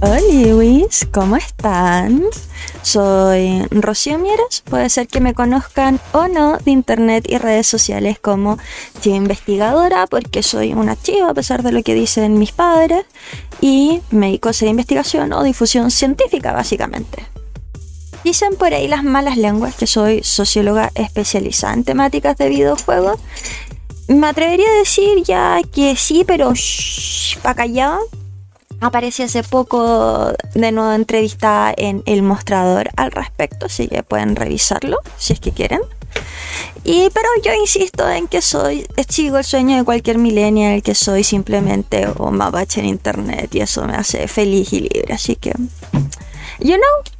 Hola Luis, ¿cómo están? Soy Rocío Mieres, puede ser que me conozcan o no de internet y redes sociales como chiva investigadora, porque soy una chiva a pesar de lo que dicen mis padres, y me dedico a investigación o difusión científica básicamente. Dicen por ahí las malas lenguas que soy socióloga especializada en temáticas de videojuegos. Me atrevería a decir ya que sí, pero shh, pa' callado. Aparece hace poco de nuevo entrevista en El Mostrador al respecto, así que pueden revisarlo si es que quieren. Y pero yo insisto en que soy, sigo el sueño de cualquier millennial, que soy simplemente un mapache en internet y eso me hace feliz y libre, así que you know,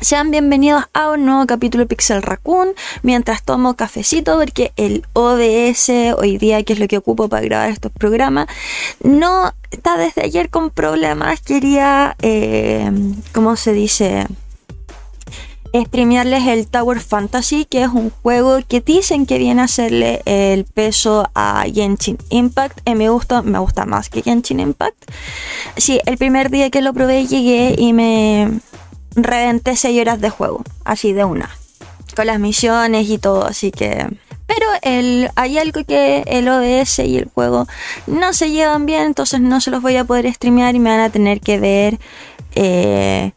sean bienvenidos a un nuevo capítulo Pixel Raccoon mientras tomo cafecito porque el OBS hoy día, que es lo que ocupo para grabar estos programas, no está desde ayer con problemas. Quería, eh, ¿cómo se dice? Streamearles el Tower Fantasy, que es un juego que dicen que viene a hacerle el peso a Genshin Impact. Eh, me gusta, me gusta más que Genshin Impact. Sí, el primer día que lo probé llegué y me reventé 6 horas de juego, así de una, con las misiones y todo, así que... Pero el, hay algo que el OBS y el juego no se llevan bien, entonces no se los voy a poder streamear y me van a tener que ver eh,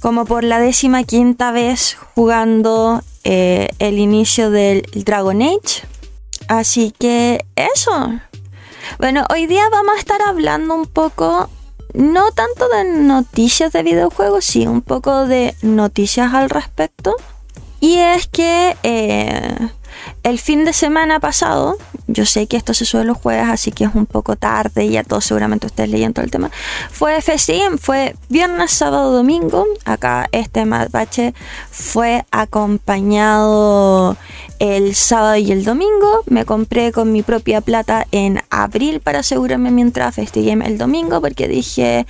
como por la décima quinta vez jugando eh, el inicio del Dragon Age. Así que eso. Bueno, hoy día vamos a estar hablando un poco no tanto de noticias de videojuegos, sí, un poco de noticias al respecto. Y es que eh, el fin de semana pasado, yo sé que esto se sube los jueves, así que es un poco tarde y ya todos seguramente ustedes leyeron todo el tema. Fue FSTM, fue viernes, sábado, domingo. Acá este mapache fue acompañado el sábado y el domingo. Me compré con mi propia plata en abril para asegurarme mientras FSTM el domingo porque dije,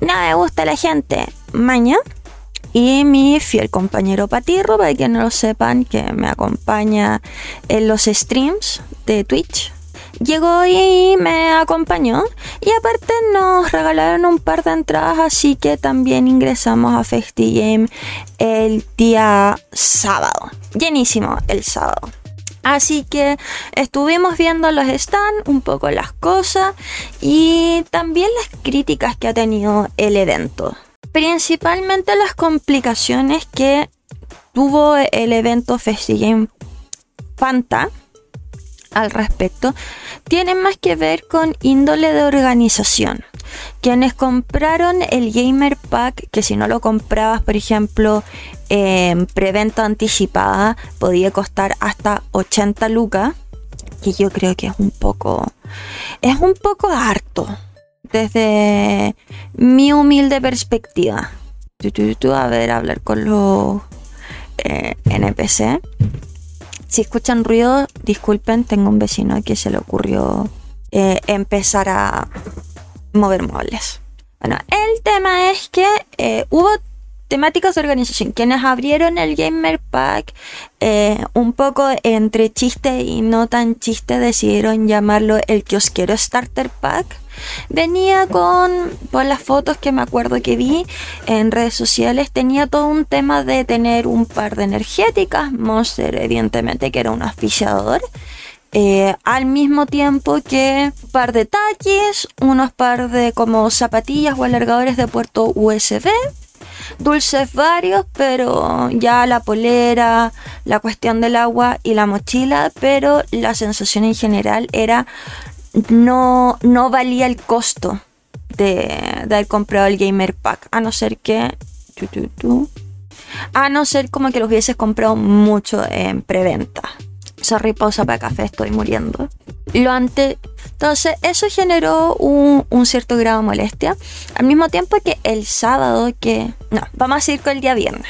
no me gusta la gente. Mañana. Y mi fiel compañero Patirro, para que no lo sepan, que me acompaña en los streams de Twitch. Llegó y me acompañó. Y aparte nos regalaron un par de entradas, así que también ingresamos a FestiGame el día sábado. Llenísimo el sábado. Así que estuvimos viendo los stands, un poco las cosas y también las críticas que ha tenido el evento principalmente las complicaciones que tuvo el evento FestiGame Fanta al respecto tienen más que ver con índole de organización. Quienes compraron el Gamer Pack, que si no lo comprabas, por ejemplo, en preventa anticipada, podía costar hasta 80 lucas, que yo creo que es un poco, es un poco harto desde mi humilde perspectiva. A ver, hablar con los eh, NPC. Si escuchan ruido, disculpen, tengo un vecino que se le ocurrió eh, empezar a mover muebles. Bueno, el tema es que eh, hubo temáticas de organización. Quienes abrieron el Gamer Pack, eh, un poco entre chiste y no tan chiste, decidieron llamarlo el Kiosquero Starter Pack. Venía con, por las fotos que me acuerdo que vi en redes sociales, tenía todo un tema de tener un par de energéticas, Monster evidentemente que era un auspiciador, eh, al mismo tiempo que un par de taquis, unos par de como zapatillas o alargadores de puerto USB, dulces varios, pero ya la polera, la cuestión del agua y la mochila, pero la sensación en general era no, no valía el costo de, de haber comprado el Gamer Pack, a no ser que A no ser como que los hubieses comprado mucho en preventa. Sorry, pausa para café, estoy muriendo. Lo antes. Entonces, eso generó un, un, cierto grado de molestia. Al mismo tiempo que el sábado, que. No, vamos a ir con el día viernes.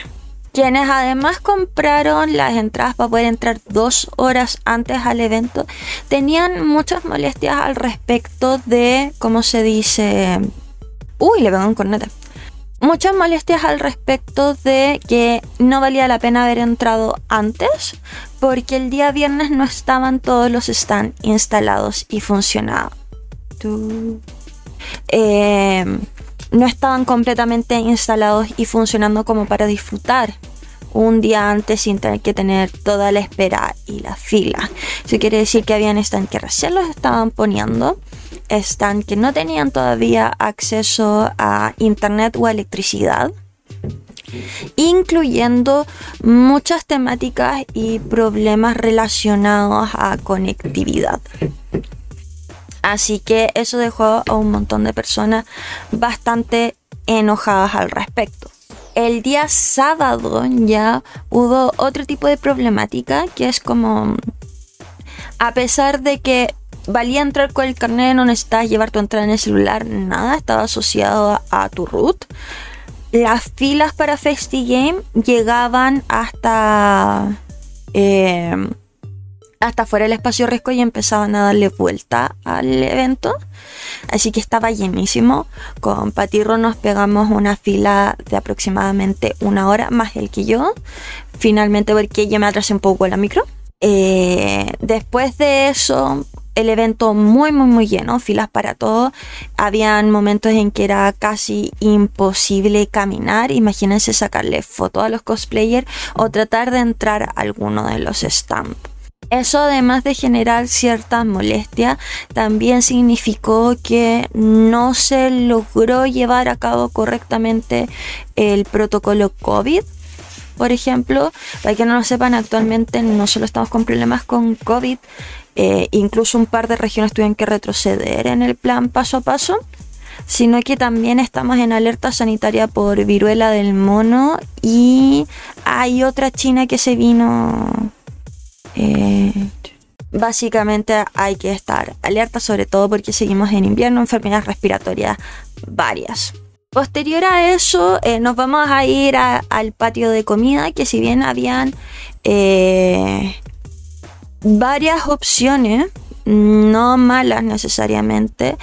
Quienes además compraron las entradas para poder entrar dos horas antes al evento, tenían muchas molestias al respecto de, ¿cómo se dice? Uy, le pegó un cornete muchas molestias al respecto de que no valía la pena haber entrado antes porque el día viernes no estaban todos los stands instalados y funcionaban. Eh, no estaban completamente instalados y funcionando como para disfrutar un día antes sin tener que tener toda la espera y la fila. Eso quiere decir que habían stands que recién los estaban poniendo están que no tenían todavía acceso a internet o electricidad, incluyendo muchas temáticas y problemas relacionados a conectividad. Así que eso dejó a un montón de personas bastante enojadas al respecto. El día sábado ya hubo otro tipo de problemática que es como, a pesar de que valía entrar con el carnet, no necesitas llevar tu entrada en el celular, nada, estaba asociado a, tu root. Las filas para FestiGame llegaban hasta eh, hasta fuera del espacio riesgo y empezaban a darle vuelta al evento. Así que estaba llenísimo. Con Patirro nos pegamos una fila de aproximadamente una hora, más el que yo. Finalmente porque yo me atrasé un poco la micro. Eh, después de eso, el evento muy muy muy lleno, filas para todo. Habían momentos en que era casi imposible caminar. Imagínense sacarle fotos a los cosplayers o tratar de entrar a alguno de los stands. Eso además de generar cierta molestia, también significó que no se logró llevar a cabo correctamente el protocolo COVID por ejemplo, para que no lo sepan, actualmente no solo estamos con problemas con COVID, eh, incluso un par de regiones tuvieron que retroceder en el plan paso a paso, sino que también estamos en alerta sanitaria por viruela del mono y hay otra china que se vino... Eh, básicamente hay que estar alerta sobre todo porque seguimos en invierno, enfermedades respiratorias varias. Posterior a eso, eh, nos vamos a ir al patio de comida, que si bien habían varias opciones, no malas necesariamente.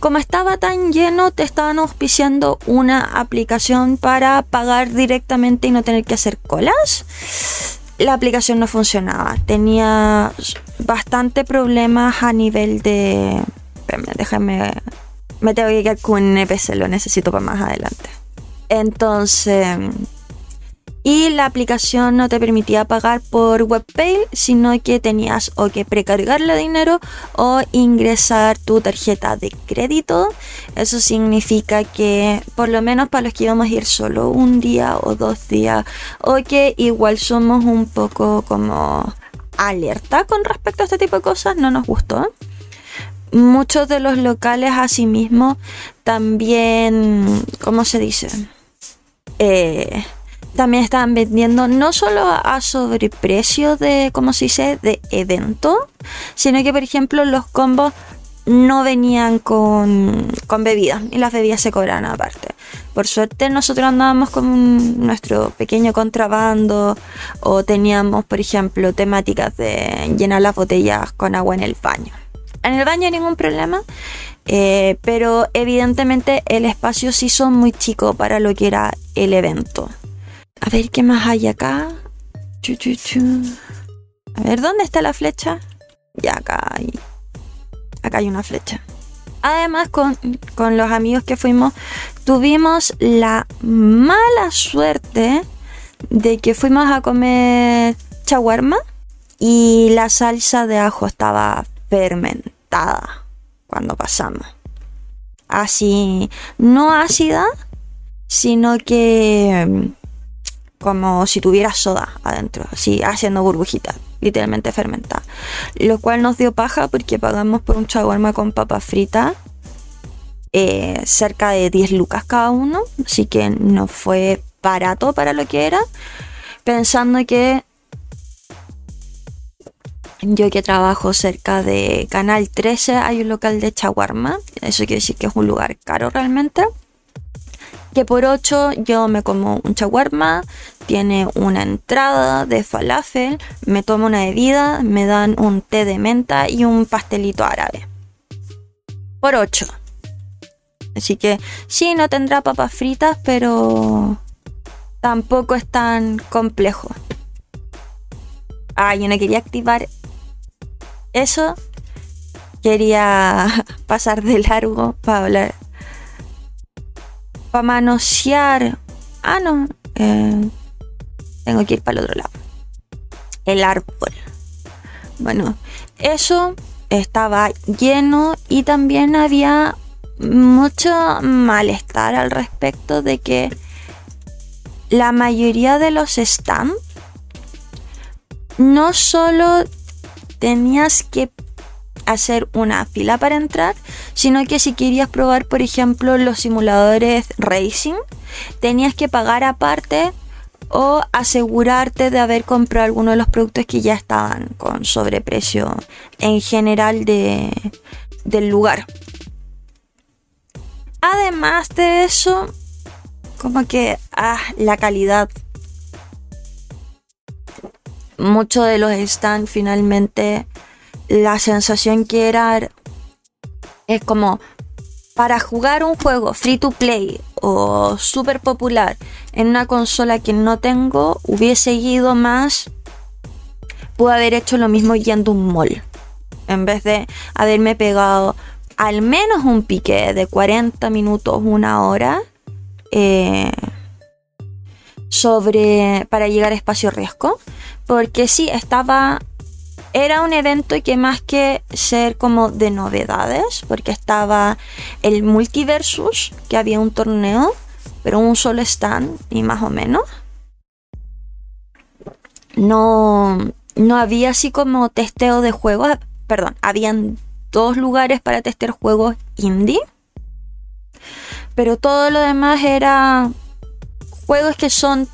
Como estaba tan lleno, te estaban auspiciando una aplicación para pagar directamente y no tener que hacer colas. La aplicación no funcionaba, tenía bastante problemas a nivel de... déjame... Me tengo que quedar con un NPC, lo necesito para más adelante. Entonces y la aplicación no te permitía pagar por WebPay, sino que tenías o que precargarle dinero o ingresar tu tarjeta de crédito. Eso significa que por lo menos para los que íbamos a ir solo un día o dos días o que igual somos un poco como alerta con respecto a este tipo de cosas, no nos gustó muchos de los locales asimismo también, ¿cómo se dice? Eh, también estaban vendiendo no solo a sobreprecio de, ¿cómo se dice?, de evento, sino que, por ejemplo, los combos no venían con, con bebidas y las bebidas se cobraban aparte. Por suerte nosotros andábamos con nuestro pequeño contrabando o teníamos, por ejemplo, temáticas de llenar las botellas con agua en el baño. En el baño ningún problema, eh, pero evidentemente el espacio sí son muy chico para lo que era el evento. A ver qué más hay acá. A ver, ¿dónde está la flecha? Ya acá hay. Acá hay una flecha. Además, con, con los amigos que fuimos, tuvimos la mala suerte de que fuimos a comer chaguarma y la salsa de ajo estaba fermentada cuando pasamos. Así, no ácida, sino que como si tuviera soda adentro, así haciendo burbujitas, literalmente fermentada. Lo cual nos dio paja porque pagamos por un chaguarma con papa frita eh, cerca de 10 lucas cada uno, así que no fue barato para lo que era, pensando que yo que trabajo cerca de Canal 13 hay un local de chaguarma, eso quiere decir que es un lugar caro realmente. Que por 8 yo me como un chaguarma, tiene una entrada de falafel, me tomo una bebida, me dan un té de menta y un pastelito árabe. Por 8. Así que sí, no tendrá papas fritas, pero tampoco es tan complejo. Ah, yo no quería activar eso. Quería pasar de largo para hablar. Para manosear. Ah, no. Eh, tengo que ir para el otro lado. El árbol. Bueno, eso estaba lleno y también había mucho malestar al respecto de que la mayoría de los stands no solo tenías que hacer una fila para entrar, sino que si querías probar, por ejemplo, los simuladores racing, tenías que pagar aparte o asegurarte de haber comprado alguno de los productos que ya estaban con sobreprecio en general de, del lugar. Además de eso, como que ah, la calidad. Muchos de los stands finalmente la sensación que era es como para jugar un juego free to play o super popular en una consola que no tengo, hubiese ido más, pude haber hecho lo mismo yendo un mall. En vez de haberme pegado al menos un pique de 40 minutos, una hora, eh, sobre para llegar a espacio riesgo. Porque sí, estaba era un evento que más que ser como de novedades, porque estaba el Multiversus, que había un torneo, pero un solo stand y más o menos. No, no había así como testeo de juegos, perdón, habían dos lugares para testear juegos indie, pero todo lo demás era juegos que son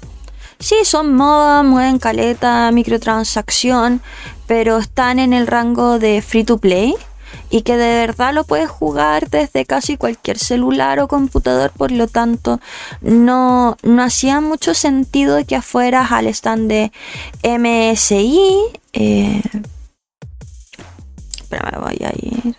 Sí, son moda, mueven caleta, microtransacción, pero están en el rango de free to play y que de verdad lo puedes jugar desde casi cualquier celular o computador, por lo tanto no, no hacía mucho sentido que afueras al stand de MSI. Eh, espérame, voy a ir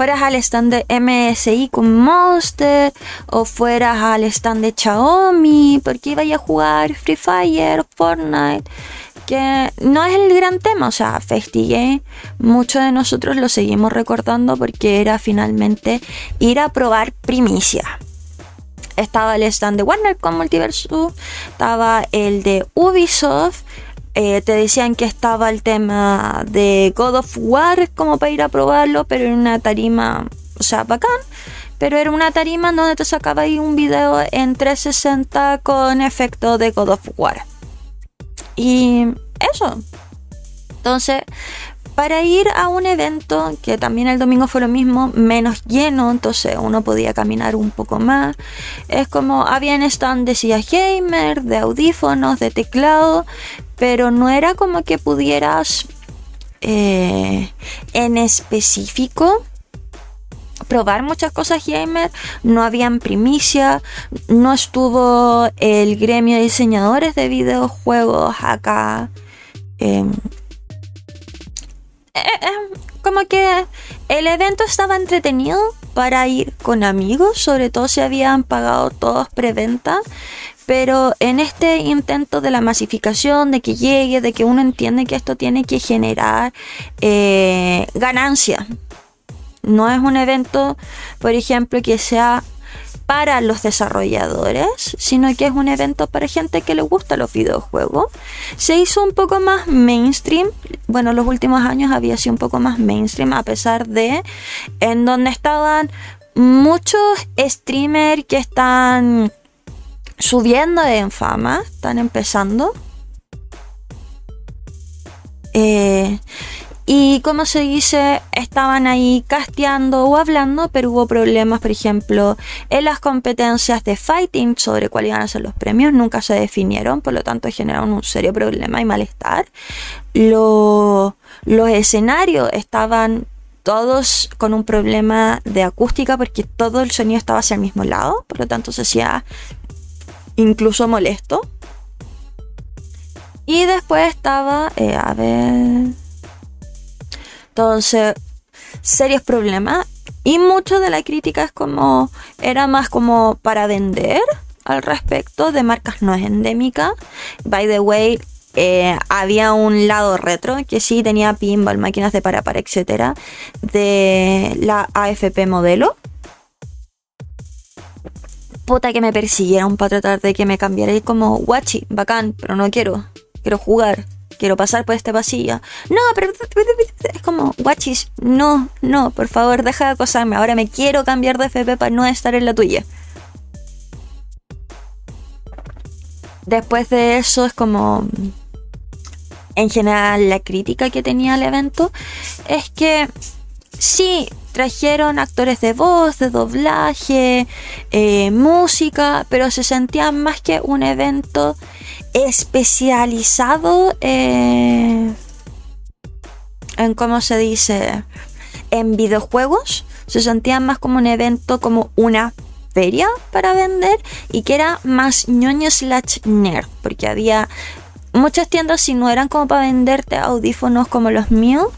fueras al stand de MSI con Monster o fueras al stand de Xiaomi porque iba a jugar Free Fire, Fortnite no es el gran tema, o sea, Festigué, muchos de nosotros lo seguimos recordando porque era finalmente ir a probar primicia. Estaba el stand de Warner con Multiverso, estaba el de Ubisoft, eh, te decían que estaba el tema de God of War como para ir a probarlo, pero en una tarima, o sea, bacán. Pero era una tarima donde te sacaba ahí un video en 360 con efecto de God of War. Y eso. Entonces, para ir a un evento, que también el domingo fue lo mismo, menos lleno, entonces uno podía caminar un poco más. Es como, habían stand decía gamer, de audífonos, de teclado, pero no era como que pudieras eh, en específico probar muchas cosas gamer, no habían primicia, no estuvo el gremio de diseñadores de videojuegos acá. Em, eh, eh, como que el evento estaba entretenido para ir con amigos, sobre todo si habían pagado todos preventa, pero en este intento de la masificación, de que llegue, de que uno entiende que esto tiene que generar eh, ganancia. No es un evento, por ejemplo, que sea para los desarrolladores, sino que es un evento para gente que le gusta los videojuegos. Se hizo un poco más mainstream, bueno, los últimos años había sido un poco más mainstream, a pesar de en donde estaban muchos streamers que están subiendo en fama, están empezando. Eh, Y como se dice, estaban ahí casteando o hablando, pero hubo problemas, por ejemplo, en las competencias de fighting sobre cuáles iban a ser los premios, nunca se definieron, por lo tanto generaron un serio problema y malestar. los escenarios estaban todos con un problema de acústica porque todo el sonido estaba hacia el mismo lado, por lo tanto se hacía incluso molesto. Y después estaba, eh, a ver, entonces, serios problemas. Y mucho de la crítica es como, era más como para vender al respecto de marcas no endémicas. By the way, eh, había un lado retro que sí tenía pinball, máquinas de para para, etcétera, de la AFP modelo. Puta que me persiguieron para tratar de que me cambiara y como guachi, bacán, pero no quiero, quiero jugar quiero pasar por este pasillo. No, pero es como, guachis, no, no, por favor, deja de acosarme. Ahora me quiero cambiar de FP para no estar en la tuya. Después de eso es como, en general, la crítica que tenía el evento es que sí, trajeron actores de voz, de doblaje, eh, música, pero se sentía más que un evento especializado en, ¿cómo se dice? En videojuegos. Se sentía más como un evento, como una feria para vender y que era más ñoño slash nerd, porque había muchas tiendas si no eran como para venderte audífonos como los míos,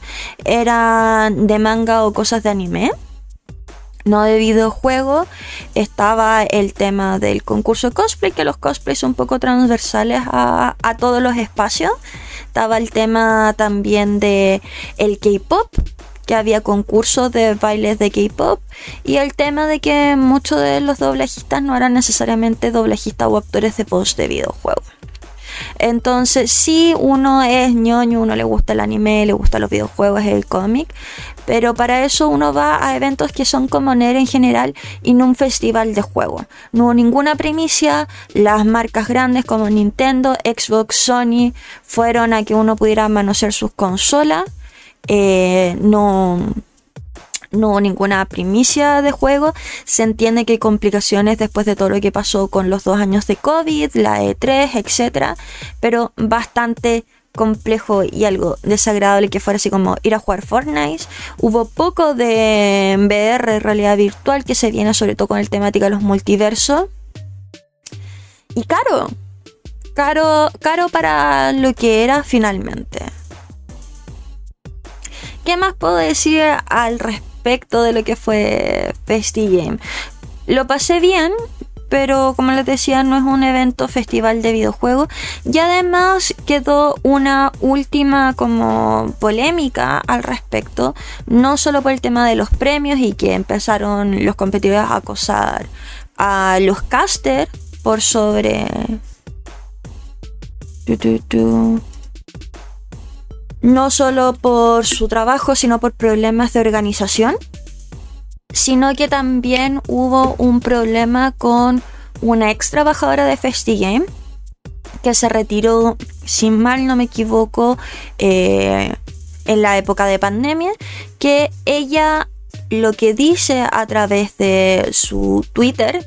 eran de manga o cosas de anime no de videojuego, estaba el tema del concurso cosplay, que los cosplays son un poco transversales a, todos los espacios. Estaba el tema también de el K-pop, que había concursos de bailes de K-pop. Y el tema de que muchos de los doblajistas no eran necesariamente doblajistas o actores de voz de videojuegos. Entonces, si uno es ñoño, uno le gusta el anime, le gusta los videojuegos, el cómic, pero para eso uno va a eventos que son como NER en general y no un festival de juego. No hubo ninguna primicia, las marcas grandes como Nintendo, Xbox, Sony fueron a que uno pudiera manosear sus consolas. Eh, no, no hubo ninguna primicia de juego. Se entiende que hay complicaciones después de todo lo que pasó con los dos años de COVID, la E3, etc. Pero bastante complejo y algo desagradable que fuera así como ir a jugar Fortnite. Hubo poco de VR, realidad virtual, que se viene sobre todo con el temática de los multiversos. Y caro. Caro, caro para lo que era finalmente. ¿Qué más puedo decir al respecto de lo que fue Game? Lo pasé bien, pero como les decía no es un evento festival de videojuegos y además quedó una última como polémica al respecto no solo por el tema de los premios y que empezaron los competidores a acosar a los casters por sobre no solo por su trabajo sino por problemas de organización sino que también hubo un problema con una ex trabajadora de FestiGame que se retiró, si mal no me equivoco, eh, en la época de pandemia, que ella lo que dice a través de su Twitter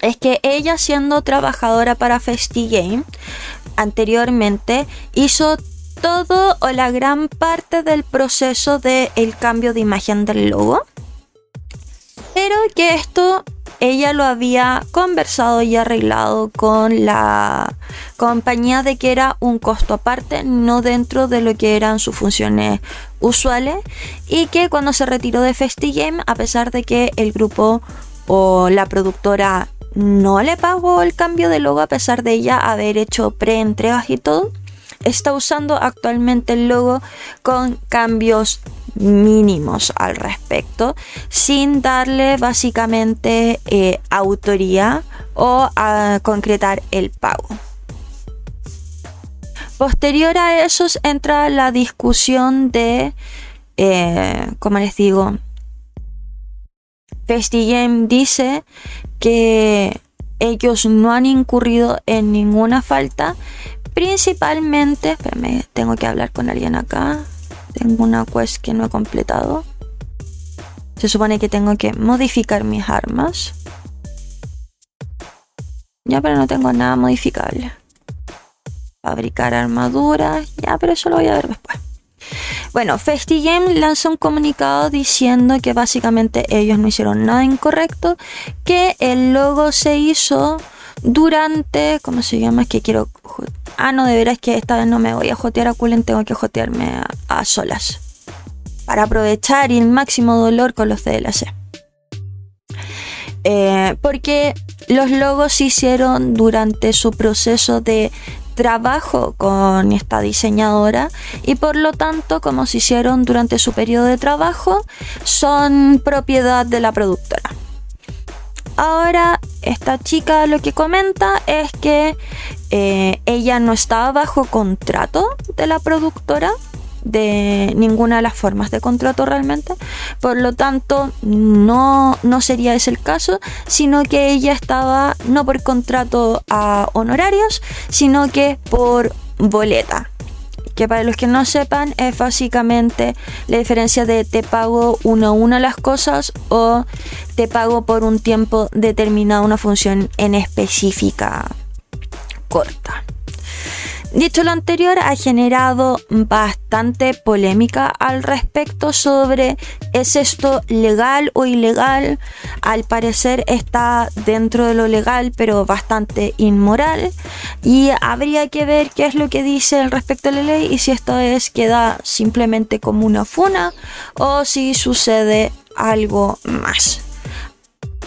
es que ella siendo trabajadora para FestiGame anteriormente hizo todo o la gran parte del proceso del el cambio de imagen del logo. Pero que esto ella lo había conversado y arreglado con la compañía de que era un costo aparte, no dentro de lo que eran sus funciones usuales y que cuando se retiró de FestiGame, a pesar de que el grupo o la productora no le pagó el cambio de logo a pesar de ella haber hecho pre-entregas y todo, está usando actualmente el logo con cambios mínimos al respecto sin darle básicamente eh, autoría o a concretar el pago. Posterior a eso entra la discusión de, eh, como les digo, FestiGame dice que ellos no han incurrido en ninguna falta, principalmente, espérame, tengo que hablar con alguien acá. Tengo una quest que no he completado. Se supone que tengo que modificar mis armas. Ya, pero no tengo nada modificable. Fabricar armaduras. Ya, pero eso lo voy a ver después. Bueno, FestiGame lanzó un comunicado diciendo que básicamente ellos no hicieron nada incorrecto, que el logo se hizo durante, ¿cómo se llama? Es que quiero... Ah, no, de veras que esta vez no me voy a jotear a Cullen, tengo que jotearme a, solas. Para aprovechar el máximo dolor con los DLC. Eh, porque los logos se hicieron durante su proceso de trabajo con esta diseñadora y por lo tanto como se hicieron durante su periodo de trabajo son propiedad de la productora. Ahora esta chica lo que comenta es que eh, ella no estaba bajo contrato de la productora de ninguna de las formas de contrato realmente. Por lo tanto, no, no sería ese el caso, sino que ella estaba no por contrato a honorarios, sino que por boleta. Que para los que no sepan es básicamente la diferencia de te pago uno a uno las cosas o te pago por un tiempo determinado una función en específica corta. Dicho lo anterior, ha generado bastante polémica al respecto sobre ¿es esto legal o ilegal? Al parecer está dentro de lo legal, pero bastante inmoral. Y habría que ver qué es lo que dice al respecto de la ley y si esto es queda simplemente como una funa o si sucede algo más.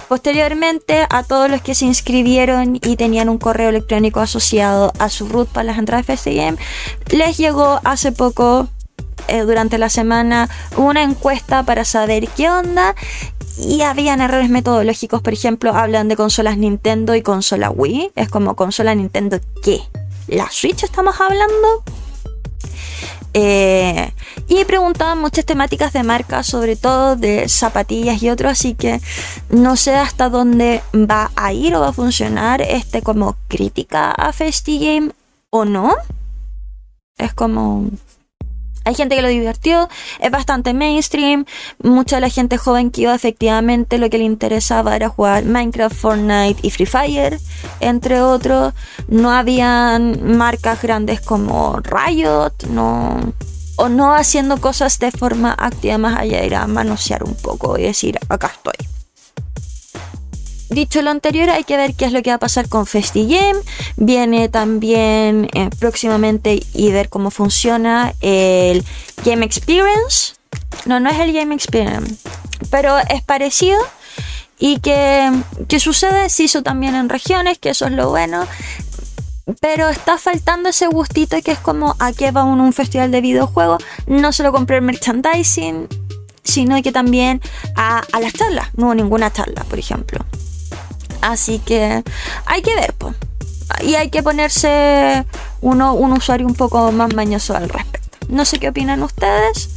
Posteriormente, a todos los que se inscribieron y tenían un correo electrónico asociado a su root para las entradas de les llegó hace poco, eh, durante la semana, una encuesta para saber qué onda. Y habían errores metodológicos, por ejemplo, hablan de consolas Nintendo y consola Wii. Es como consola Nintendo, ¿qué? ¿La Switch estamos hablando? Eh, y preguntaban muchas temáticas de marca, sobre todo de zapatillas y otros, así que no sé hasta dónde va a ir o va a funcionar este como crítica a FestiGame o no. Es como hay gente que lo divirtió, es bastante mainstream. Mucha de la gente joven que iba efectivamente lo que le interesaba era jugar Minecraft, Fortnite y Free Fire, entre otros. No habían marcas grandes como Riot, no o no haciendo cosas de forma activa más allá de manosear un poco y decir acá estoy. Dicho lo anterior, hay que ver qué es lo que va a pasar con FestiGame. Viene también eh, próximamente y ver cómo funciona el Game Experience. No, no es el Game Experience, pero es parecido. Y que, sucede, se hizo también en regiones, que eso es lo bueno. Pero está faltando ese gustito que es como a qué va un, un festival de videojuegos. No solo comprar merchandising, sino que también a, a las charlas. No hubo ninguna charla, por ejemplo. Así que hay que ver. Y hay que ponerse uno, un usuario un poco más mañoso al respecto. No sé qué opinan ustedes.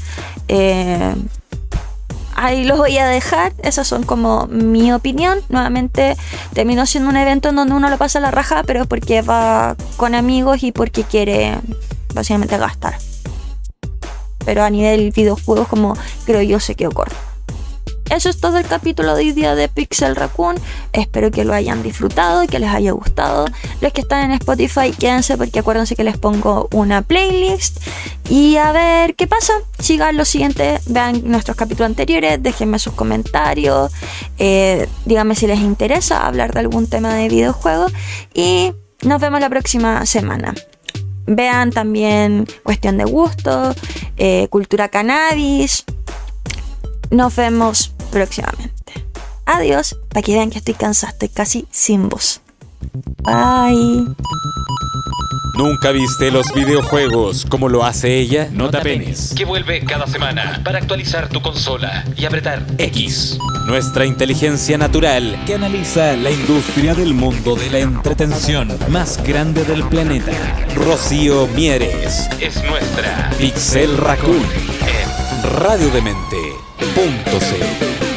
Eh, ahí los voy a dejar. Esas son como mi opinión. Nuevamente terminó siendo un evento en donde uno lo pasa la raja, pero porque va con amigos y porque quiere básicamente gastar. Pero a nivel videojuegos como creo yo se quedó corto. Eso es todo el capítulo de hoy día de Pixel Raccoon. Espero que lo hayan disfrutado y que les haya gustado. Los que están en Spotify, quédense porque acuérdense que les pongo una playlist. Y a ver qué pasa. Sigan lo siguiente, vean nuestros capítulos anteriores, déjenme sus comentarios. Eh, díganme si les interesa hablar de algún tema de videojuegos. Y nos vemos la próxima semana. Vean también cuestión de gusto, eh, cultura cannabis. Nos vemos próximamente. Adiós, para que vean que estoy cansada, estoy casi sin voz. Bye. ¿Nunca viste los videojuegos como lo hace ella? No te apenes, que vuelve cada semana para actualizar tu consola y apretar X. Nuestra inteligencia natural que analiza la industria del mundo de la entretención más grande del planeta. Rocío Mieres. Es nuestra Pixel Raccoon. En Radiodemente.c